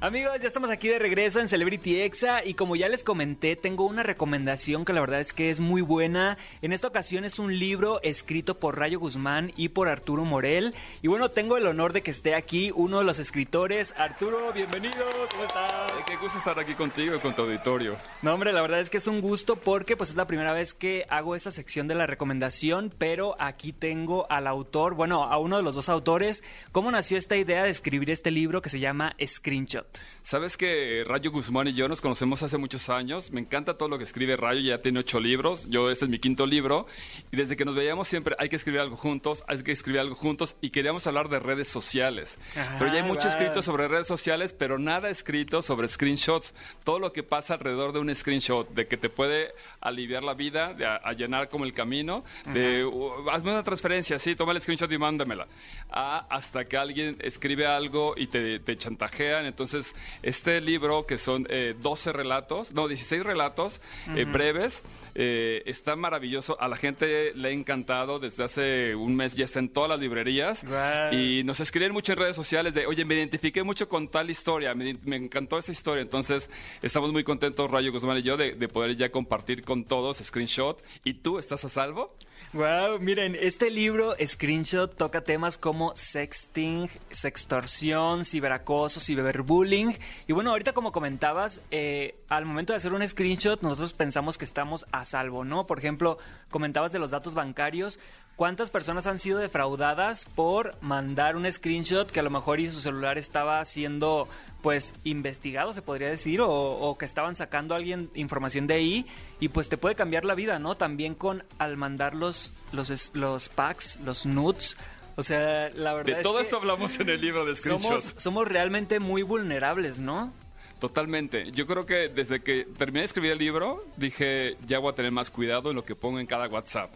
Amigos, ya estamos aquí de regreso en Celebrity Exa y como ya les comenté, tengo una recomendación que la verdad es que es muy buena. En esta ocasión es un libro escrito por Rayo Guzmán y por Arturo Morel. Y bueno, tengo el honor de que esté aquí uno de los escritores. Arturo, bienvenido, ¿cómo estás? Qué gusto estar aquí contigo y con tu auditorio. No, hombre, la verdad es que es un gusto porque pues es la primera vez que hago esa sección de la recomendación, pero aquí tengo al autor, bueno, a uno de los dos autores. ¿Cómo nació esta idea de escribir este libro que se llama Screenshot? Sabes que Rayo Guzmán y yo nos conocemos hace muchos años. Me encanta todo lo que escribe Rayo, ya tiene ocho libros. Yo, este es mi quinto libro. Y desde que nos veíamos siempre hay que escribir algo juntos, hay que escribir algo juntos. Y queríamos hablar de redes sociales. pero ya hay mucho escrito sobre redes sociales, pero nada escrito sobre screenshots. Todo lo que pasa alrededor de un screenshot, de que te puede aliviar la vida, de a, llenar como el camino, de uh, hazme una transferencia, sí, toma el screenshot y mándamela. hasta que alguien escribe algo y te, te chantajean. Entonces, este libro, que son 12 eh, relatos, no, 16 relatos eh, breves, eh, está maravilloso. A la gente le ha encantado. Desde hace un mes ya está en todas las librerías. Y nos escriben mucho en redes sociales de, oye, me identifiqué mucho con tal historia, me, encantó esa historia. Entonces, estamos muy contentos, Rayo Guzmán y yo, de, de poder ya compartir con todos screenshot. ¿Y tú estás a salvo? Wow, miren, este libro, Screenshot, toca temas como sexting, sextorsión, ciberacoso, ciberbullying. Y bueno, ahorita como comentabas, eh, al momento de hacer un screenshot, nosotros pensamos que estamos a salvo, ¿no? Por ejemplo, comentabas de los datos bancarios. ¿Cuántas personas han sido defraudadas por mandar un screenshot que a lo mejor y su celular estaba siendo pues investigado, se podría decir, o, que estaban sacando a alguien información de ahí y pues te puede cambiar la vida, ¿no? También con al mandar los, los, los packs, los nudes. O sea, la verdad de todo esto hablamos en el libro de screenshots. Somos, somos realmente muy vulnerables, ¿no? Totalmente. Yo creo que desde que terminé de escribir el libro, dije, ya voy a tener más cuidado en lo que pongo en cada WhatsApp.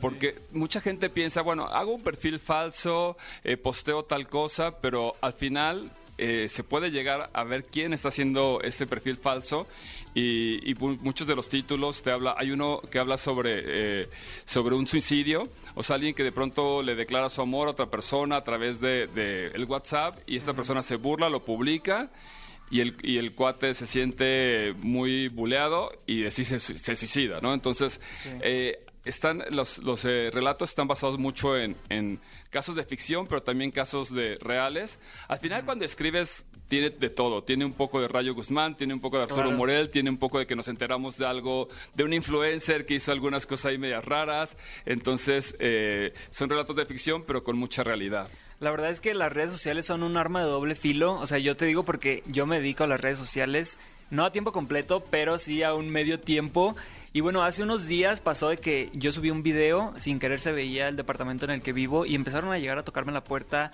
Porque mucha gente piensa, bueno, hago un perfil falso, eh, posteo tal cosa, pero al final eh, se puede llegar a ver quién está haciendo ese perfil falso y, muchos de los títulos te habla hay uno que habla sobre eh, sobre un suicidio o sea alguien que de pronto le declara su amor a otra persona a través de, el WhatsApp y esta persona se burla lo publica y el, y el cuate se siente muy buleado y así se, se suicida, ¿no? Entonces, eh, están los, los eh, relatos están basados mucho en, en, casos de ficción, pero también casos de reales. Al final, cuando escribes, tiene de todo. Tiene un poco de Rayo Guzmán, tiene un poco de Arturo Morel, tiene un poco de que nos enteramos de algo, de un influencer que hizo algunas cosas ahí medias raras. Entonces, eh, son relatos de ficción, pero con mucha realidad. La verdad es que las redes sociales son un arma de doble filo. O sea, yo te digo porque yo me dedico a las redes sociales, no a tiempo completo, pero sí a un medio tiempo. Y bueno, hace unos días pasó de que yo subí un video, sin querer se veía el departamento en el que vivo y empezaron a llegar a tocarme la puerta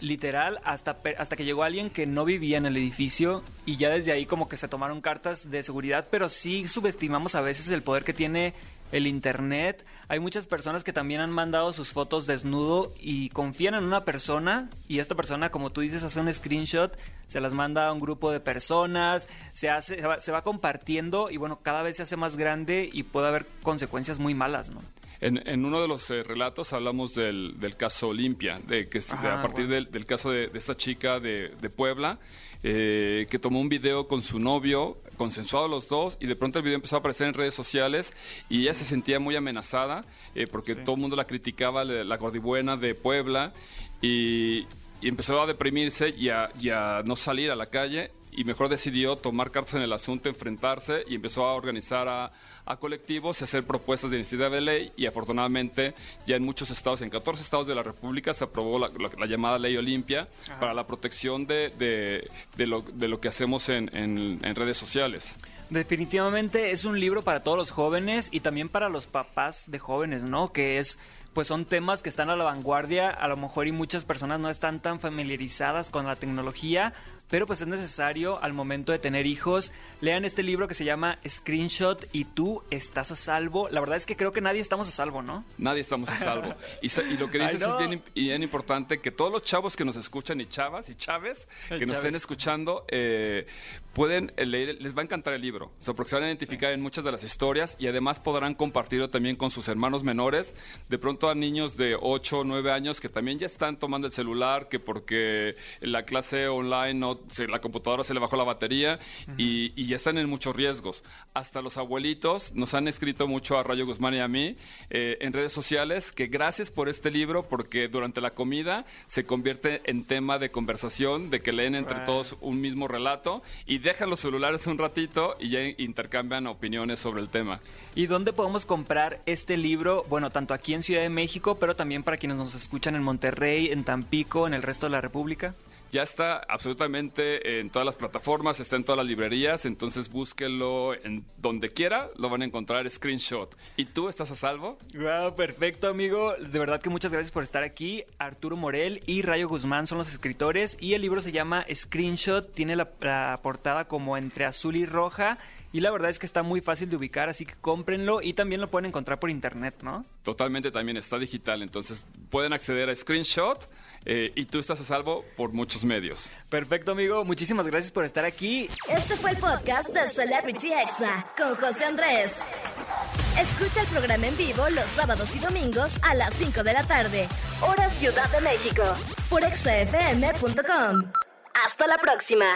literal hasta, hasta que llegó alguien que no vivía en el edificio y ya desde ahí como que se tomaron cartas de seguridad, pero sí subestimamos a veces el poder que tiene el internet. Hay muchas personas que también han mandado sus fotos desnudo y confían en una persona y esta persona, como tú dices, hace un screenshot, se las manda a un grupo de personas, se hace, se va, compartiendo y bueno, cada vez se hace más grande y puede haber consecuencias muy malas, ¿no? En, uno de los eh, relatos hablamos del, caso Olimpia, de que a partir del, caso de, esta chica de, Puebla, eh, que tomó un video con su novio, consensuado los dos, y de pronto el video empezó a aparecer en redes sociales y ella se sentía muy amenazada eh, porque todo el mundo la criticaba, la, gordibuena de Puebla, y, empezó a deprimirse y a no salir a la calle y mejor decidió tomar cartas en el asunto, enfrentarse y empezó a organizar a, colectivos y hacer propuestas de iniciativa de ley y afortunadamente ya en muchos estados, en 14 estados de la República se aprobó la, llamada ley Olimpia para la protección de, de, lo, de, lo, que hacemos en, en redes sociales. Definitivamente es un libro para todos los jóvenes y también para los papás de jóvenes, ¿no? Que es pues son temas que están a la vanguardia, a lo mejor y muchas personas no están tan familiarizadas con la tecnología, pero pues es necesario al momento de tener hijos. Lean este libro que se llama Screenshot y tú estás a salvo. La verdad es que creo que nadie estamos a salvo, ¿no? Nadie estamos a salvo. y, lo que dices es bien, bien, importante que todos los chavos que nos escuchan y chavas y chaves que nos estén escuchando eh, pueden leer, les va a encantar el libro. Se porque se van a identificar en muchas de las historias y además podrán compartirlo también con sus hermanos menores. De pronto a niños de 8 o 9 años que también ya están tomando el celular, que porque la clase online no, la computadora se le bajó la batería y, ya están en muchos riesgos. Hasta los abuelitos nos han escrito mucho a Rayo Guzmán y a mí eh, en redes sociales que gracias por este libro porque durante la comida se convierte en tema de conversación, de que leen entre todos un mismo relato y dejan los celulares un ratito y ya intercambian opiniones sobre el tema. ¿Y dónde podemos comprar este libro? Bueno, tanto aquí en Ciudad de México, pero también para quienes nos escuchan en Monterrey, en Tampico, en el resto de la República. Ya está absolutamente en todas las plataformas, está en todas las librerías, entonces búsquelo en donde quiera, lo van a encontrar screenshot. ¿Y tú estás a salvo? Wow, perfecto, amigo. De verdad que muchas gracias por estar aquí. Arturo Morel y Rayo Guzmán son los escritores y el libro se llama Screenshot, tiene la, la portada como entre azul y roja y la verdad es que está muy fácil de ubicar, así que cómprenlo y también lo pueden encontrar por internet, ¿no? Totalmente también está digital, entonces pueden acceder a Screenshot eh, y tú estás a salvo por muchos medios. Perfecto, amigo. Muchísimas gracias por estar aquí. Este fue el podcast de Celebrity Exa con José Andrés. Escucha el programa en vivo los sábados y domingos a las 5 de la tarde, hora Ciudad de México, por exafm.com. Hasta la próxima.